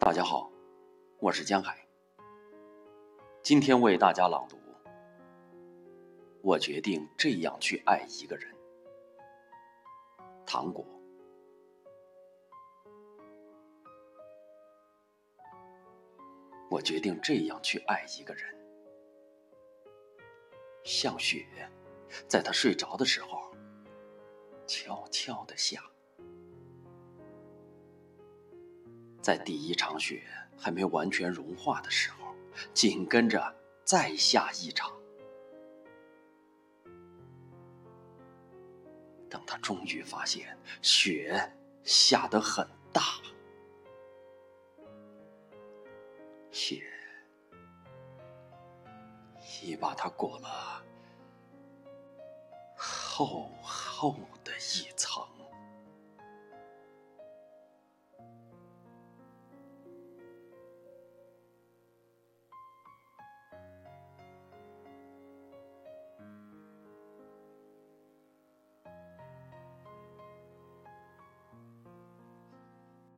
大家好，我是江海。今天为大家朗读。我决定这样去爱一个人。糖果。我决定这样去爱一个人，像雪，在他睡着的时候，悄悄的下。在第一场雪还没完全融化的时候，紧跟着再下一场。等他终于发现雪下得很大，雪已把它裹了厚厚的一层。